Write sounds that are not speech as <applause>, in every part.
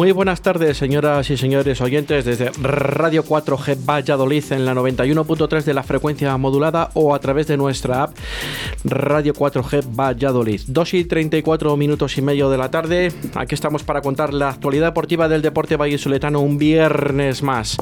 Muy buenas tardes, señoras y señores oyentes, desde Radio 4G Valladolid en la 91.3 de la frecuencia modulada o a través de nuestra app Radio 4G Valladolid. 2 y 34 minutos y medio de la tarde. Aquí estamos para contar la actualidad deportiva del deporte vallisoletano un viernes más.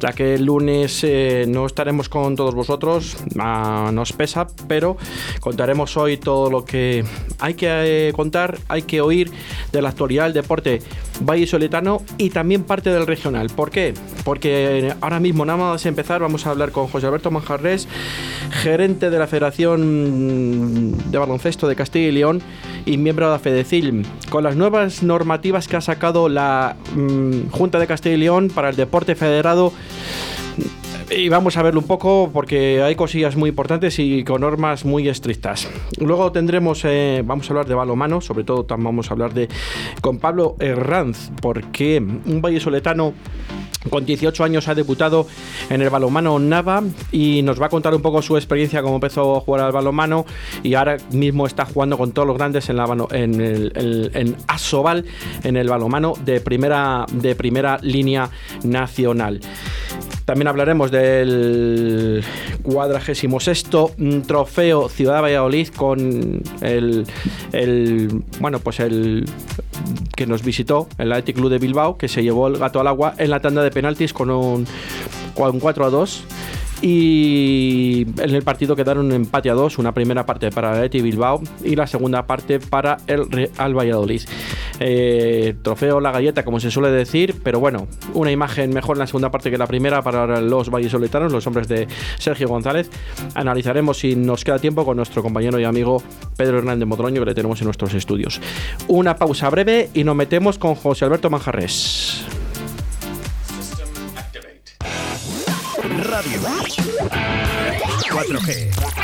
Ya que el lunes eh, no estaremos con todos vosotros, ah, nos pesa, pero contaremos hoy todo lo que hay que eh, contar, hay que oír de la actualidad del deporte vallisoletano y también parte del regional. ¿Por qué? Porque ahora mismo, nada más empezar, vamos a hablar con José Alberto Manjarres, gerente de la Federación de Baloncesto de Castilla y León y miembro de la FEDECIL, con las nuevas normativas que ha sacado la mm, Junta de Castilla y León para el deporte federado y vamos a verlo un poco porque hay cosillas muy importantes y con normas muy estrictas. Luego tendremos, eh, vamos a hablar de balomano, sobre todo vamos a hablar de con Pablo Herranz, porque un vallesoletano con 18 años ha debutado en el balomano Nava y nos va a contar un poco su experiencia cómo empezó a jugar al balomano y ahora mismo está jugando con todos los grandes en, la, en, el, en Asobal en el balomano de primera, de primera línea nacional. También hablaremos del cuadragésimo sexto trofeo Ciudad de Valladolid con el, bueno pues el que nos visitó el Athletic Club de Bilbao que se llevó el gato al agua en la tanda de penaltis con un, con 4 a 2 y en el partido quedaron empate a dos, una primera parte para el Eti Bilbao y la segunda parte para el Real Valladolid. Eh, trofeo la galleta, como se suele decir, pero bueno, una imagen mejor en la segunda parte que la primera para los vallisoletanos, los hombres de Sergio González. Analizaremos si nos queda tiempo con nuestro compañero y amigo Pedro Hernández Modroño, que le tenemos en nuestros estudios. Una pausa breve y nos metemos con José Alberto Manjarres. Radio 4G.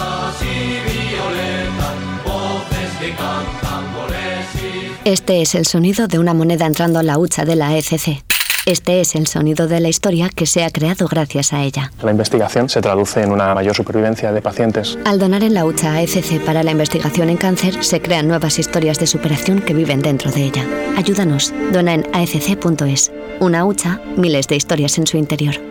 Este es el sonido de una moneda entrando a la hucha de la ECC. Este es el sonido de la historia que se ha creado gracias a ella. La investigación se traduce en una mayor supervivencia de pacientes. Al donar en la hucha AECC para la investigación en cáncer, se crean nuevas historias de superación que viven dentro de ella. Ayúdanos. Dona en aecc.es. Una hucha, miles de historias en su interior.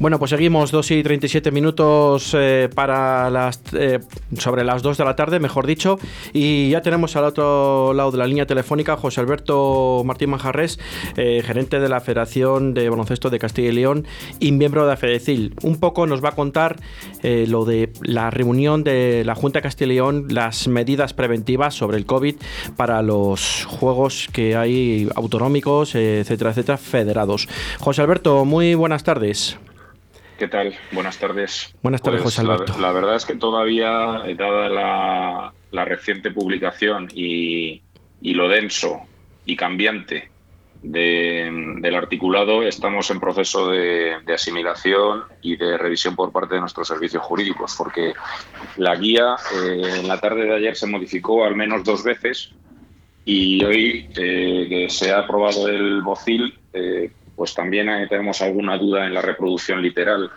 Bueno, pues seguimos 2 y 37 minutos eh, para las eh, sobre las 2 de la tarde, mejor dicho, y ya tenemos al otro lado de la línea telefónica José Alberto Martín Manjarres, eh, gerente de la Federación de Baloncesto de Castilla y León y miembro de la FEDECIL. Un poco nos va a contar lo de la reunión de la Junta de Castilla y León, las medidas preventivas sobre el COVID para los juegos que hay autonómicos, etcétera, etcétera, federados. José Alberto, muy buenas tardes. ¿Qué tal? Buenas tardes. Buenas tardes, Pues José Alberto. La, la verdad es que todavía, eh, dada la, la reciente publicación y, y lo denso y cambiante de- del articulado, estamos en proceso de, de asimilación y de revisión por parte de nuestros servicios jurídicos, porque la guía eh, en la tarde de ayer se modificó al menos dos veces y hoy eh, que se ha aprobado el BOCIL, eh, pues también tenemos alguna duda en la reproducción literal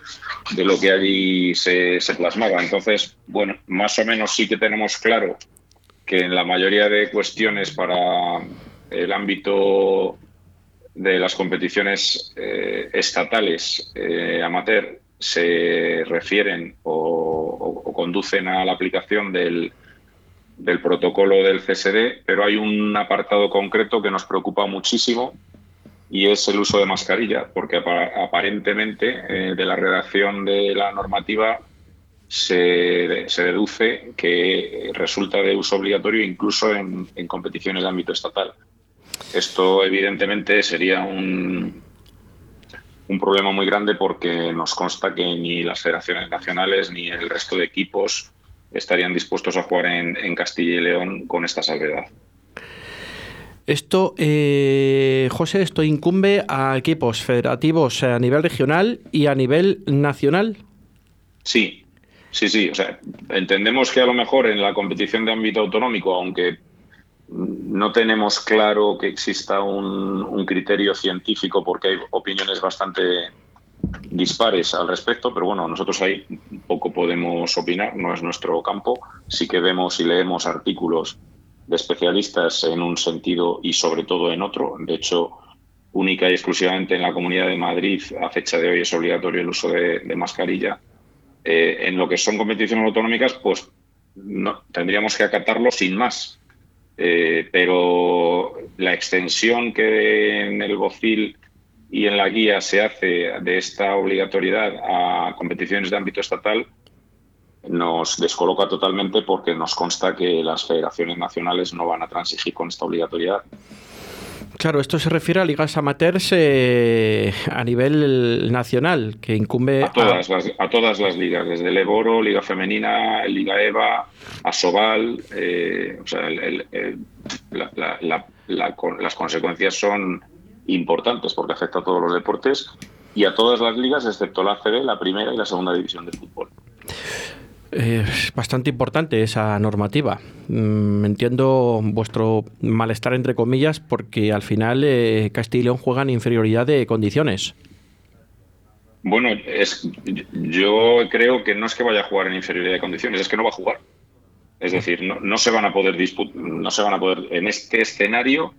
de lo que allí se, plasmaba. Entonces, bueno, más o menos sí que tenemos claro que en la mayoría de cuestiones para el ámbito de las competiciones eh, estatales eh, amateur se refieren o, o conducen a la aplicación del, del protocolo del CSD, pero hay un apartado concreto que nos preocupa muchísimo y es el uso de mascarilla, porque apa- aparentemente eh, de la redacción de la normativa se, se deduce que resulta de uso obligatorio incluso en, en competiciones de ámbito estatal. Esto evidentemente sería un, un problema muy grande porque nos consta que ni las federaciones nacionales ni el resto de equipos estarían dispuestos a jugar en, en Castilla y León con esta salvedad. Esto, eh, José, esto incumbe a equipos federativos a nivel regional y a nivel nacional. Sí, sí, sí. O sea, entendemos que a lo mejor en la competición de ámbito autonómico, aunque no tenemos claro que exista un, un criterio científico porque hay opiniones bastante dispares al respecto, pero bueno, nosotros ahí poco podemos opinar, no es nuestro campo. Sí que vemos y leemos artículos de especialistas en un sentido y sobre todo en otro. De hecho, única y exclusivamente en la Comunidad de Madrid, a fecha de hoy es obligatorio el uso de, mascarilla. Eh, en lo que son competiciones autonómicas, pues no, tendríamos que acatarlo sin más. Eh, pero la extensión que en el BOCIL y en la guía se hace de esta obligatoriedad a competiciones de ámbito estatal nos descoloca totalmente porque nos consta que las federaciones nacionales no van a transigir con esta obligatoriedad. Claro, esto se refiere a ligas amateurs eh, a nivel nacional, que incumbe A todas, las, a todas las ligas, desde el Eboro, Liga Femenina, Liga EVA, Asobal, eh, o sea, el- el- el- la- la- la- las consecuencias son importantes porque afecta a todos los deportes y a todas las ligas excepto la ACB, la primera y la segunda división de fútbol. Eh, es bastante importante esa normativa. Mm, entiendo vuestro malestar, entre comillas, porque al final eh, Castilla y León juegan inferioridad de condiciones. Bueno, es, yo creo que no es que vaya a jugar en inferioridad de condiciones, es que no va a jugar. Es decir, no, no se van a poder disputar, no se van a poder, en este escenario,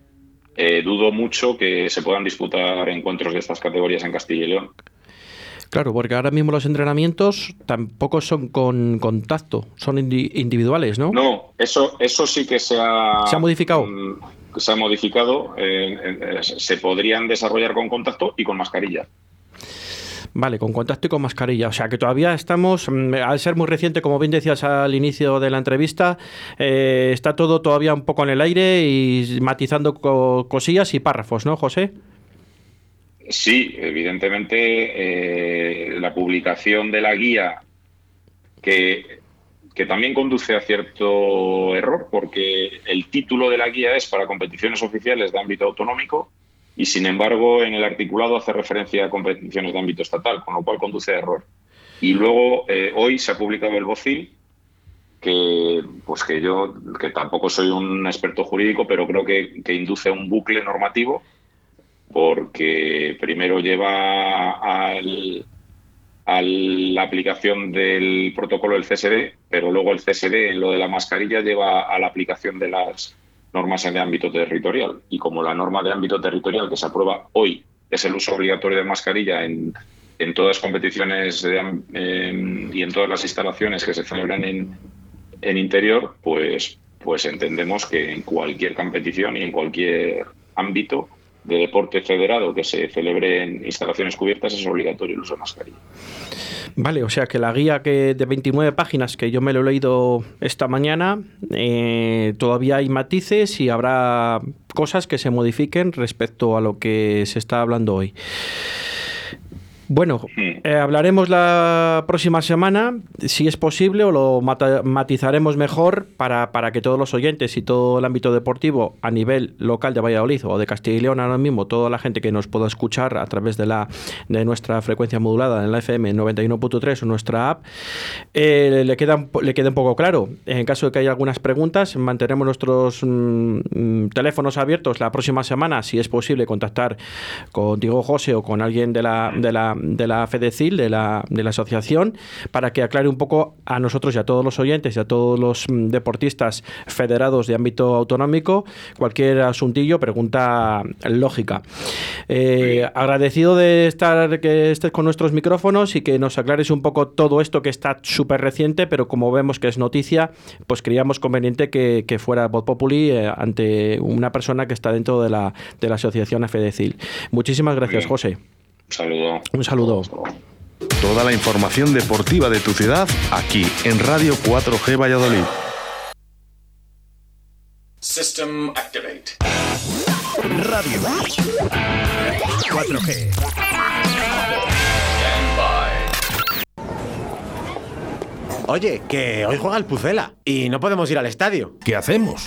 eh, dudo mucho que se puedan disputar encuentros de estas categorías en Castilla y León. Claro, porque ahora mismo los entrenamientos tampoco son con contacto, son indi- individuales, ¿no? No, eso, eso sí que se ha, ¿Se ha modificado? mm, se ha modificado. eh, eh, se podrían desarrollar con contacto y con mascarilla. Vale, con contacto y con mascarilla. O sea que todavía estamos, mm, al ser muy reciente, como bien decías al inicio de la entrevista, eh, está todo todavía un poco en el aire y matizando co- cosillas y párrafos, ¿no, José? Sí, evidentemente eh, la publicación de la guía que, que también conduce a cierto error porque el título de la guía es para competiciones oficiales de ámbito autonómico y sin embargo en el articulado hace referencia a competiciones de ámbito estatal, con lo cual conduce a error. Y luego eh, hoy se ha publicado el BOCIL que pues que yo que tampoco soy un experto jurídico, pero creo que, que induce un bucle normativo porque primero lleva al, a la aplicación del protocolo del CSD, pero luego el CSD en lo de la mascarilla lleva a la aplicación de las normas el ámbito territorial. Y como la norma de ámbito territorial que se aprueba hoy es el uso obligatorio de mascarilla en, en todas las competiciones de y en todas las instalaciones que se celebran en, en interior, pues, pues entendemos que en cualquier competición y en cualquier ámbito de deporte federado que se celebre en instalaciones cubiertas es obligatorio el uso de mascarilla. Vale, o sea que la guía que de 29 páginas que yo me lo he leído esta mañana, eh, todavía hay matices y habrá cosas que se modifiquen respecto a lo que se está hablando hoy. Bueno, eh, hablaremos la próxima semana, si es posible, o lo matizaremos mejor para, para que todos los oyentes y todo el ámbito deportivo a nivel local de Valladolid o de Castilla y León ahora mismo, toda la gente que nos pueda escuchar a través de la de nuestra frecuencia modulada en la FM 91.3 o nuestra app, eh, le, queda, le quede un poco claro. En caso de que haya algunas preguntas, mantenemos nuestros mm, mm, teléfonos abiertos la próxima semana, si es posible, contactar contigo, José, o con alguien de la, de la, de la FEDECIL, de la, de la asociación, para que aclare un poco a nosotros y a todos los oyentes y a todos los mm, deportistas federados de ámbito autonómico cualquier asuntillo, pregunta lógica. Eh, agradecido de estar que estés con nuestros micrófonos y que nos aclares un poco todo esto que está súper reciente, pero como vemos que es noticia, pues creíamos conveniente que, que fuera Voz Populi eh, ante una persona que está dentro de la, de la asociación FEDECIL. Muchísimas gracias. José. Un saludo. Un saludo. Toda la información deportiva de tu ciudad aquí en Radio 4G Valladolid. System activate. Radio 4G. Stand by. Oye, que hoy juega el Pucela y no podemos ir al estadio. ¿Qué hacemos?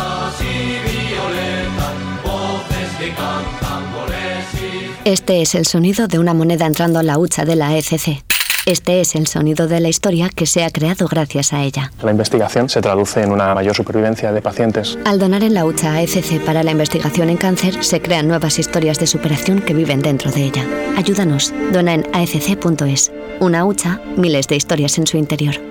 Este es el sonido de una moneda entrando en la hucha de la ECC. Este es el sonido de la historia que se ha creado gracias a ella. La investigación se traduce en una mayor supervivencia de pacientes. Al donar en la hucha AECC para la investigación en cáncer, se crean nuevas historias de superación que viven dentro de ella. Ayúdanos. Dona en aecc.es. Una hucha, miles de historias en su interior.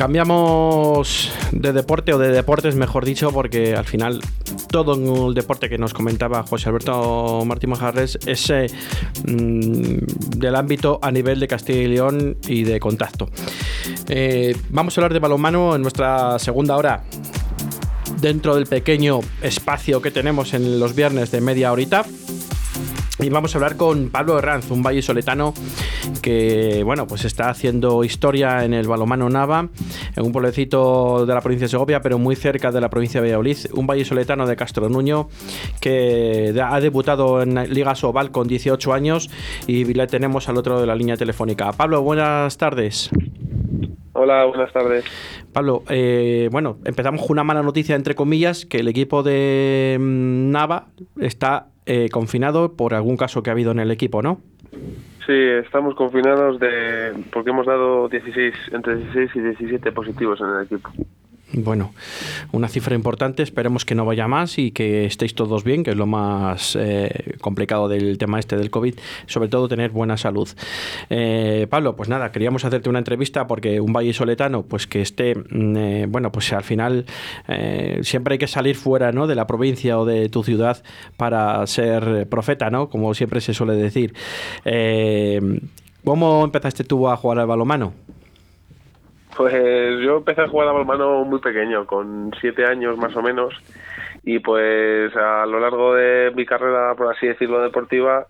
Cambiamos de deporte o de deportes, mejor dicho, porque al final todo el deporte que nos comentaba José Alberto Martín Majarres es mm, del ámbito a nivel de Castilla y León y de contacto. Eh, vamos a hablar de balonmano en nuestra segunda hora dentro del pequeño espacio que tenemos en los viernes de media horita. Y vamos a hablar con Pablo Herranz, un vallisoletano que, bueno, pues está haciendo historia en el balomano Nava, en un pueblecito de la provincia de Segovia, pero muy cerca de la provincia de Valladolid. Un vallisoletano de Castro Nuño que ha debutado en Liga Sobal con 18 años y le tenemos al otro de la línea telefónica. Pablo, buenas tardes. Hola, buenas tardes. Pablo, eh, bueno, empezamos con una mala noticia, entre comillas, que el equipo de mm, Nava está eh, confinado por algún caso que ha habido en el equipo, ¿no? Sí, estamos confinados de porque hemos dado 16 entre 16 y 17 positivos en el equipo. Bueno, una cifra importante, esperemos que no vaya más y que estéis todos bien, que es lo más eh, complicado del tema este del COVID, sobre todo tener buena salud. Eh, Pablo, pues nada, queríamos hacerte una entrevista porque un valle soletano, pues que esté, mm, eh, bueno, pues al final eh, siempre hay que salir fuera ¿no? de la provincia o de tu ciudad para ser profeta, ¿no? Como siempre se suele decir. Eh, ¿Cómo empezaste tú a jugar al balomano? Pues yo empecé a jugar a balonmano muy pequeño, con siete años más o menos, y pues a lo largo de mi carrera, por así decirlo, deportiva,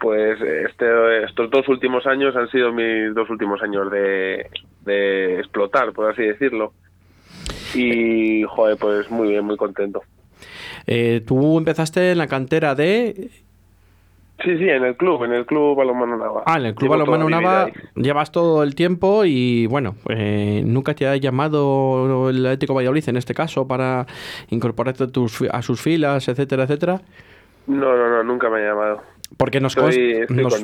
pues este, estos dos últimos años han sido mis dos últimos años de, de explotar, por así decirlo. Y, joder, pues muy bien, muy contento. Eh, tú empezaste en la cantera de... Sí, sí, en el club, en el club Balonmano Nava. Ah, en el club Balonmano Nava llevas todo el tiempo y bueno, eh, nunca te ha llamado el Atlético Valladolid en este caso para incorporarte a, tus, a sus filas, etcétera, etcétera. No, no, no, nunca me ha llamado. Porque nos, Estoy- cons- estoy nos,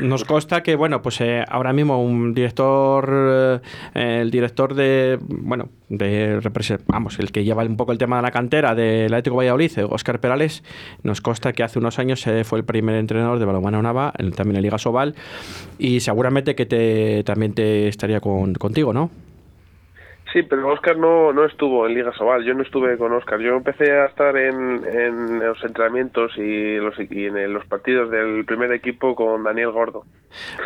nos consta que, bueno, pues eh, ahora mismo un director, eh, el director de, bueno, de vamos, el que lleva un poco el tema de la cantera del Atlético Valladolid, Oscar Perales, nos consta que hace unos años eh, fue el primer entrenador de balonmano Nava, también en Liga Sobal, y seguramente que te, también te estaría con, contigo, ¿no? Sí, pero Oscar no, no estuvo en Liga Sobal, yo no estuve con Oscar. Yo empecé a estar en, en los entrenamientos y, los, y en los partidos del primer equipo con Daniel Gordo.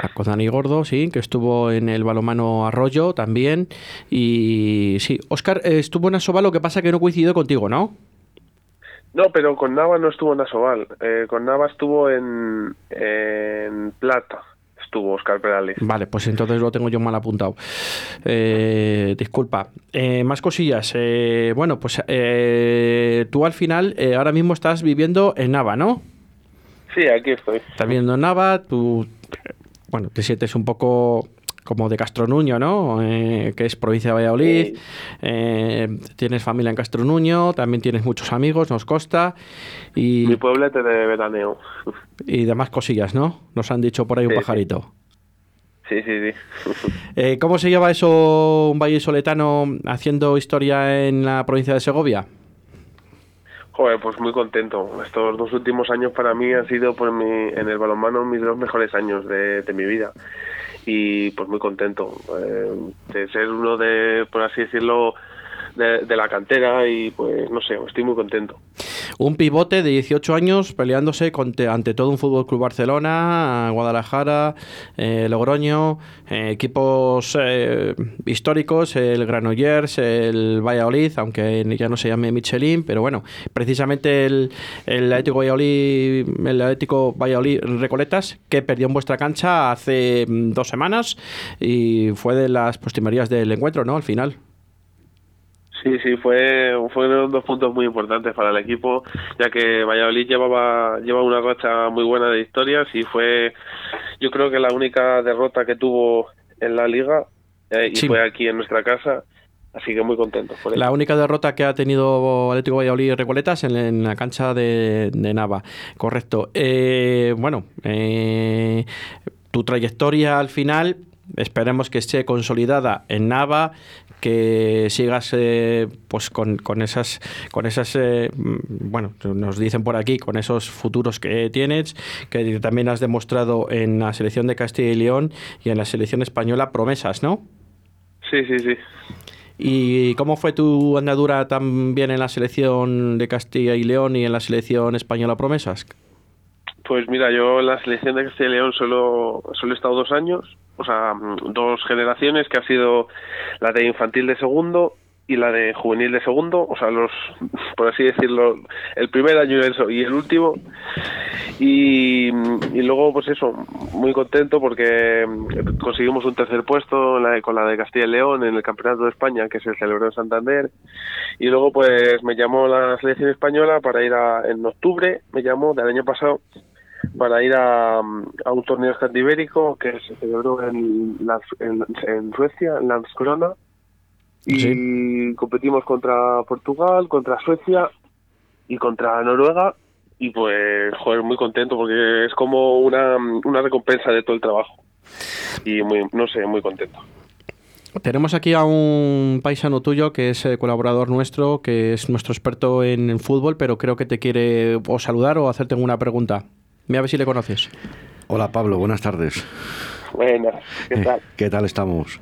Ah, Con Dani Gordo, sí, que estuvo en el balomano Arroyo también. Y sí, Oscar estuvo en Asoba, lo que pasa que no coincidió contigo, ¿no? No, pero con Nava no estuvo en Asobal. Eh, con Nava estuvo en, en Plata. Oscar Perales. Vale, pues entonces lo tengo yo mal apuntado. Eh, disculpa. Eh, más cosillas. Eh, bueno, pues eh, tú al final eh, ahora mismo estás viviendo en Nava, ¿no? Sí, aquí estoy. Estás viviendo en Nava, tú, bueno, te sientes un poco como de Castronuño, ¿no? Eh, que es provincia de Valladolid. Eh, tienes familia en Castronuño, también tienes muchos amigos, nos consta. Y, Mi pueblete de veraneo. y demás cosillas, ¿no? Nos han dicho por ahí un Sí, pajarito. Sí, sí, sí. <laughs> Eh, ¿Cómo se lleva eso un valle soletano haciendo historia en la provincia de Segovia? Joder, pues muy contento. Estos dos últimos años para mí han sido pues, mi, en el balonmano mis dos mejores años de, de mi vida. Y pues muy contento eh, de ser uno de, por así decirlo, de, la cantera y pues no sé, estoy muy contento. Un pivote de 18 años peleándose conte- ante todo un Fútbol Club Barcelona, Guadalajara, eh, Logroño, eh, equipos eh, históricos, el Granollers, el Valladolid, aunque ya no se llame Michelin, pero bueno, precisamente el, el Atlético Valladolid, el Atlético Valladolid Recoletas, que perdió en vuestra cancha hace mm, dos semanas y fue de las postrimerías del encuentro, ¿no? Al final. Sí, sí, fue, fueron dos puntos muy importantes para el equipo, ya que Valladolid llevaba, lleva una racha muy buena de victorias y fue, yo creo que la única derrota que tuvo en la liga eh, y Sí. fue aquí en nuestra casa, así que muy contentos por ello. La única derrota que ha tenido Atlético Valladolid y Recoletas en, en la cancha de, de Nava. Correcto. Eh, bueno, eh, tu trayectoria al final, esperemos que esté consolidada en Nava, que sigas eh, pues con, con esas, con esas eh, mm, bueno, nos dicen por aquí, con esos futuros que tienes, que también has demostrado en la selección de Castilla y León y en la selección española promesas, ¿no? Sí, sí, sí. ¿Y cómo fue tu andadura también en la selección de Castilla y León y en la selección española promesas? Pues mira, yo en la selección de Castilla y León solo, solo he estado dos años, o sea, mm, dos generaciones, que ha sido la de infantil de segundo y la de juvenil de segundo, o sea, los, por así decirlo, el primer año y el- último. Y, y luego, pues eso, muy contento porque mm, conseguimos un tercer puesto la- con la de Castilla y León en el Campeonato de España, que se celebró en Santander. Y luego, pues me llamó la selección española para ir a, en octubre, me llamó del año pasado, para ir a, a un torneo escandibérico que se celebró en, Lands- en, en Suecia, en Landskrona. Y competimos contra Portugal, contra Suecia y contra Noruega. Y pues, joder, muy contento porque es como una, una recompensa de todo el trabajo. Y muy, no sé, muy contento. Tenemos aquí a un paisano tuyo que es eh, colaborador nuestro, que es nuestro experto en, en fútbol, pero creo que te quiere o saludar o hacerte una pregunta. Mira a ver si le conoces. Hola Pablo, buenas tardes. Buenas, ¿qué tal? ¿Qué tal estamos?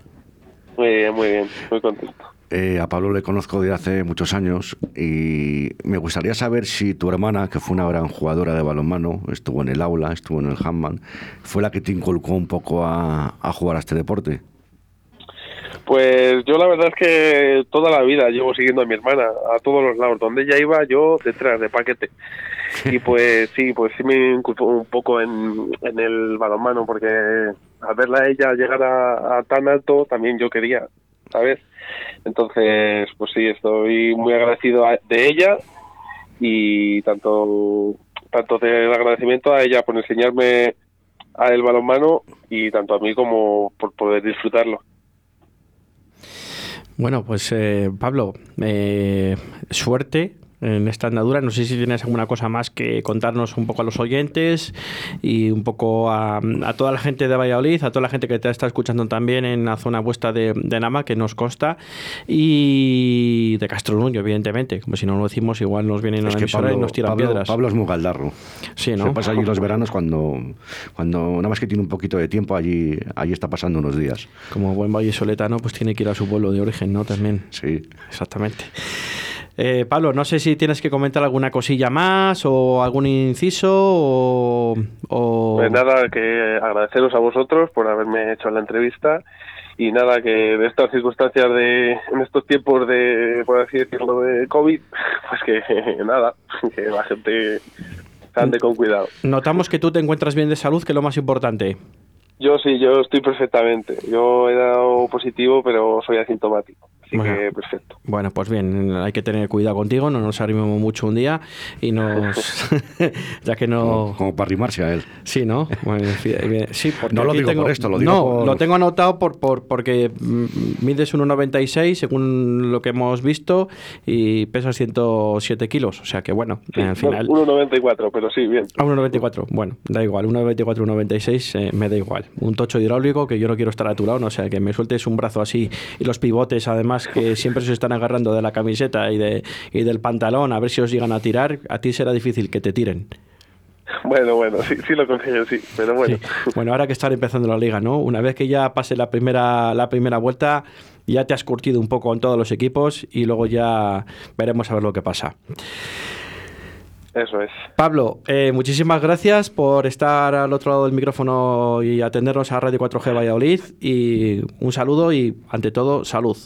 Muy bien, muy bien, muy contento. Eh, a Pablo le conozco desde hace muchos años y me gustaría saber si tu hermana, que fue una gran jugadora de balonmano, estuvo en el aula, estuvo en el handball, fue la que te inculcó un poco a, a jugar a este deporte. Pues yo la verdad es que toda la vida llevo siguiendo a mi hermana a todos los lados. Donde ella iba, yo detrás de paquete. Y pues <laughs> sí, pues sí me inculpó un poco en, en el balonmano, porque al verla a ella llegar a, a tan alto, también yo quería, ¿sabes? Entonces, pues sí, estoy muy agradecido a- de ella y tanto tanto del agradecimiento a ella por enseñarme a el balonmano y tanto a mí como por poder disfrutarlo. Bueno, pues eh, Pablo, eh, suerte en esta andadura. No sé si tienes alguna cosa más que contarnos un poco a los oyentes y un poco a, a toda la gente de Valladolid, a toda la gente que te está escuchando también en la zona vuestra de, de Nama, que nos consta, y de Castronuño, evidentemente. Como si no lo decimos, igual nos vienen a la emisora Pablo, y nos tiran Pablo- piedras. Pablo es muy galdarro. Sí, ¿no? Se pasa allí los <laughs> veranos cuando, cuando nada más que tiene un poquito de tiempo, allí, allí está pasando unos días. Como buen vallisoletano, pues tiene que ir a su pueblo de origen, ¿no? También. Sí. Exactamente. Eh, Pablo, no sé si tienes que comentar alguna cosilla más o algún inciso o... o- Pues nada, que agradeceros a vosotros por haberme hecho la entrevista y nada, que de estas circunstancias de, en estos tiempos de, por así decirlo, de COVID, <laughs> pues que <laughs> nada, <laughs> que la gente ande con cuidado. Notamos que tú te encuentras bien de salud, que es lo más importante. Yo sí, yo estoy perfectamente. Yo he dado positivo, pero soy asintomático. Así Bueno. que perfecto. Bueno, pues bien, hay que tener cuidado contigo, no nos arrimemos mucho un día y nos... <laughs> <laughs> ya que no... Como, como para arrimarse a él. Sí, ¿no? Bueno, eh, sí, porque No lo digo tengo- por esto, lo digo No, por- lo tengo anotado por, por porque mides 1,96 según lo que hemos visto y pesas 107 kilos. O sea que bueno, Sí, al final... 1,94, pero sí, bien. A 1,94. Bueno, da igual. 1,94, 1,96 eh, me da igual. Un tocho hidráulico que yo no quiero estar a tu lado, no o sea, que me sueltes un brazo así y los pivotes, además, que siempre se están agarrando de la camiseta y, de, y del pantalón, a ver si os llegan a tirar. A ti será difícil que te tiren. Bueno, bueno, sí, sí lo consigo, sí. Pero bueno, Bueno, ahora que están empezando la liga, ¿no? Una vez que ya pase la primera, la primera vuelta, ya te has curtido un poco en todos los equipos y luego ya veremos a ver lo que pasa. eso es. Pablo, eh, muchísimas gracias por estar al otro lado del micrófono y atendernos a Radio 4G Valladolid. Y un saludo y, ante todo, salud.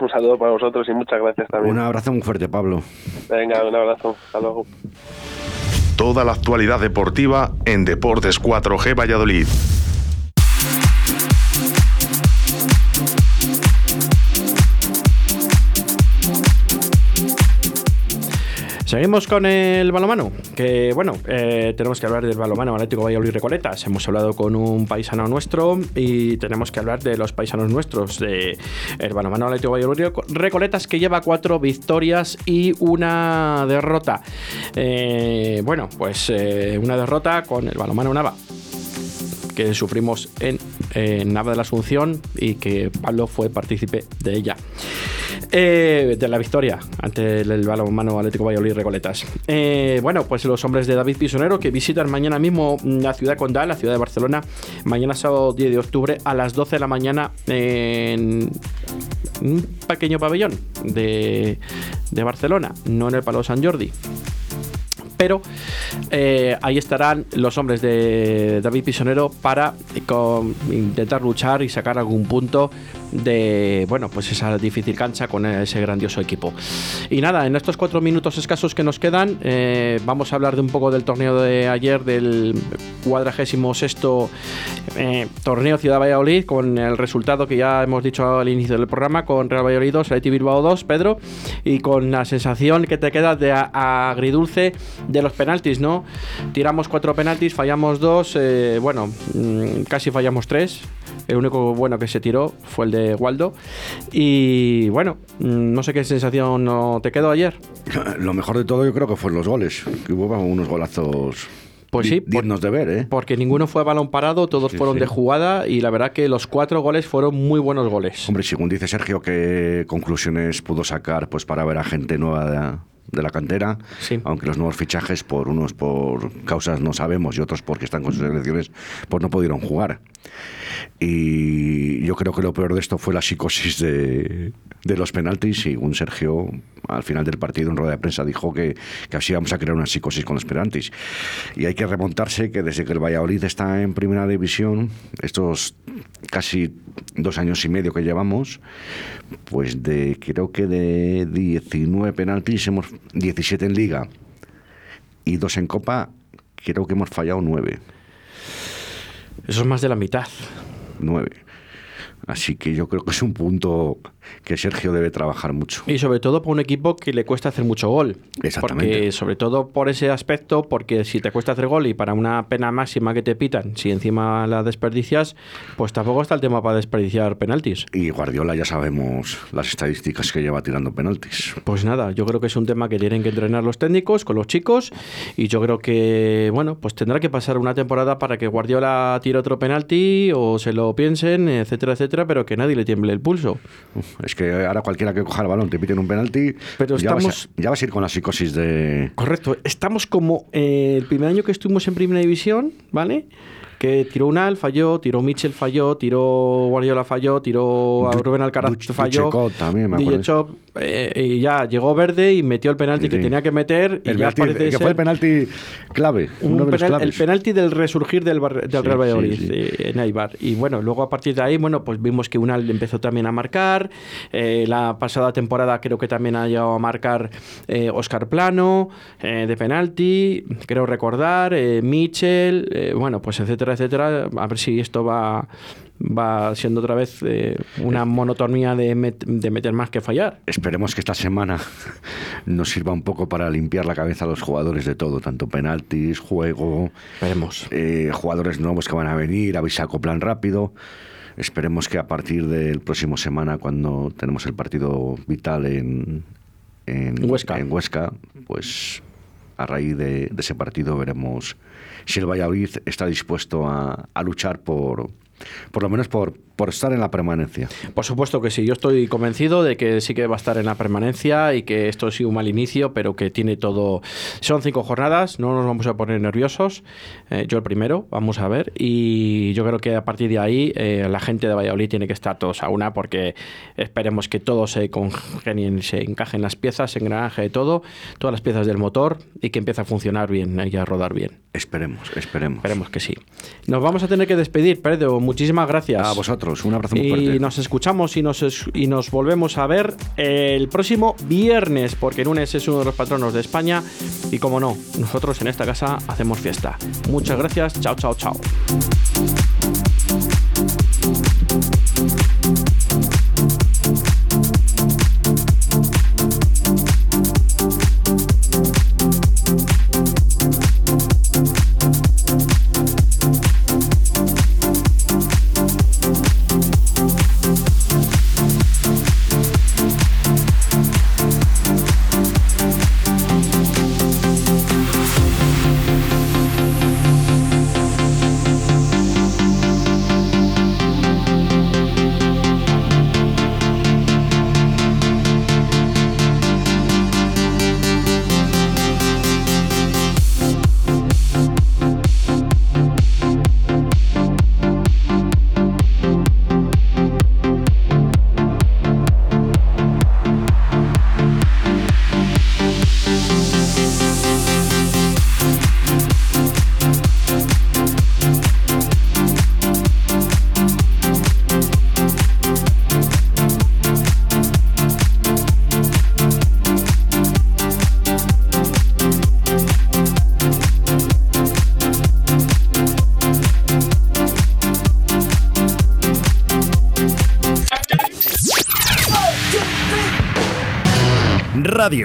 Un saludo para vosotros y muchas gracias también. Un abrazo muy fuerte, Pablo. Venga, un abrazo. Hasta luego. Toda la actualidad deportiva en Deportes 4G Valladolid. Seguimos con el balomano, que bueno, eh, tenemos que hablar del balomano Atlético Valladolid Recoletas. Hemos hablado con un paisano nuestro y tenemos que hablar de los paisanos nuestros, de el balomano Atlético Valladolid Recoletas que lleva cuatro victorias y una derrota. Eh, bueno, pues eh, una derrota con el balomano Nava que sufrimos en, en Nava de la Asunción y que Pablo fue partícipe de ella. Eh, de la victoria ante el, el balonmano Atlético Valladolid Recoletas. Eh, bueno, pues los hombres de David Pisonero que visitan mañana mismo la ciudad condal, la ciudad de Barcelona, mañana sábado 10 de octubre a las 12 de la mañana en un pequeño pabellón de, de Barcelona, no en el Palau San Jordi pero eh, ahí estarán los hombres de David Pisonero para eh, intentar luchar y sacar algún punto de bueno pues esa difícil cancha con ese grandioso equipo. Y nada en estos cuatro minutos escasos que nos quedan eh, vamos a hablar de un poco del torneo de ayer del cuadragésimo sexto eh, torneo Ciudad Valladolid con el resultado que ya hemos dicho al inicio del programa con Real Valladolid 2 Athletic Bilbao 2 Pedro y con la sensación que te queda de agridulce de los penaltis no tiramos cuatro penaltis fallamos dos eh, bueno mm, casi fallamos tres. El único bueno que se tiró fue el de Waldo. Y bueno mm, no sé qué sensación te quedó ayer. <laughs> Lo mejor de todo yo creo que fueron los goles, que hubo unos golazos Pues sí, por- dignos de ver, ¿eh? porque ninguno fue a balón parado, todos Sí, fueron sí. de jugada y la verdad que los cuatro goles fueron muy buenos goles. Hombre, según dice Sergio, ¿qué conclusiones pudo sacar pues para ver a gente nueva de, de la cantera? Sí. Aunque los nuevos fichajes, por unos por causas no sabemos y otros porque están con sus elecciones, pues no pudieron jugar. Y yo creo que lo peor de esto fue la psicosis de, de los penaltis. Un Sergio, al final del partido, en rueda de prensa, dijo que, que así vamos a crear una psicosis con los penaltis. Y hay que remontarse que desde que el Valladolid está en primera división, estos casi dos años y medio que llevamos, pues de creo que de 19 penaltis hemos 17 en liga y dos en copa, creo que hemos fallado 9. Eso es más de la mitad. 9. Así que yo creo que es un punto que Sergio debe trabajar mucho. Y sobre todo por un equipo que le cuesta hacer mucho gol. Exactamente. Porque sobre todo por ese aspecto, porque si te cuesta hacer gol y para una pena máxima que te pitan, si encima la desperdicias, pues tampoco está el tema para desperdiciar penaltis. Y Guardiola ya sabemos las estadísticas que lleva tirando penaltis. Pues nada, yo creo que es un tema que tienen que entrenar los técnicos con los chicos y yo creo que, bueno, pues tendrá que pasar una temporada para que Guardiola tire otro penalti o se lo piensen, etcétera, etcétera, pero que nadie le tiemble el pulso. Uf, es que ahora cualquiera que coja el balón te piten un penalti, Pero ya, vas a, ya vas a ir con la psicosis de... Correcto, estamos como eh, el primer año que estuvimos en Primera División, ¿vale? Que tiró Unal, falló, tiró Mitchell, falló, tiró Guardiola, falló, tiró a Rubén Alcaraz, falló. También, me DJ acuerdo. Chop, eh, y ya llegó Verde y metió el penalti que Sí. tenía que meter. Y El ya penalti- parece que ser fue el penalti clave, un uno de los penal- el penalti del resurgir del, Bar- del Sí, Real Valladolid eh, en Eibar. Y bueno, luego a partir de ahí, bueno, pues vimos que Unal empezó también a marcar. eh, la pasada temporada creo que también ha llegado a marcar eh, Oscar Plano eh, de penalti, creo recordar, Mitchell, bueno, pues etcétera, etcétera. A ver si esto va va siendo otra vez eh, una monotonía de, met- de meter más que fallar. Esperemos que esta semana <laughs> nos sirva un poco para limpiar la cabeza a los jugadores de todo, tanto penaltis, juego, Veremos. eh, jugadores nuevos que van a venir, a ver si se acoplan rápido. Esperemos que a partir del próximo semana, cuando tenemos el partido vital en, en Huesca. en Huesca, pues a raíz de, ese partido veremos si el Valladolid está dispuesto a, a luchar por, por lo menos por, por estar en la permanencia. Por supuesto que sí, yo estoy convencido de que sí que va a estar en la permanencia y que esto ha sido un mal inicio, pero que tiene todo... Son cinco jornadas, no nos vamos a poner nerviosos, eh, yo el primero, vamos a ver, y yo creo que a partir de ahí eh, la gente de Valladolid tiene que estar todos a una porque esperemos que todo se congenien, se encajen las piezas, se engranaje de todo, todas las piezas del motor y que empiece a funcionar bien y a rodar bien. Esperemos, esperemos. Esperemos que sí. Nos vamos a tener que despedir, Pedro. Muchísimas gracias. A vosotros, un abrazo muy Y fuerte. nos escuchamos y nos, es- y nos volvemos a ver el próximo viernes, porque Nunes es uno de los patronos de España. Y como no, nosotros en esta casa hacemos fiesta. Muchas gracias. Chao, chao, chao.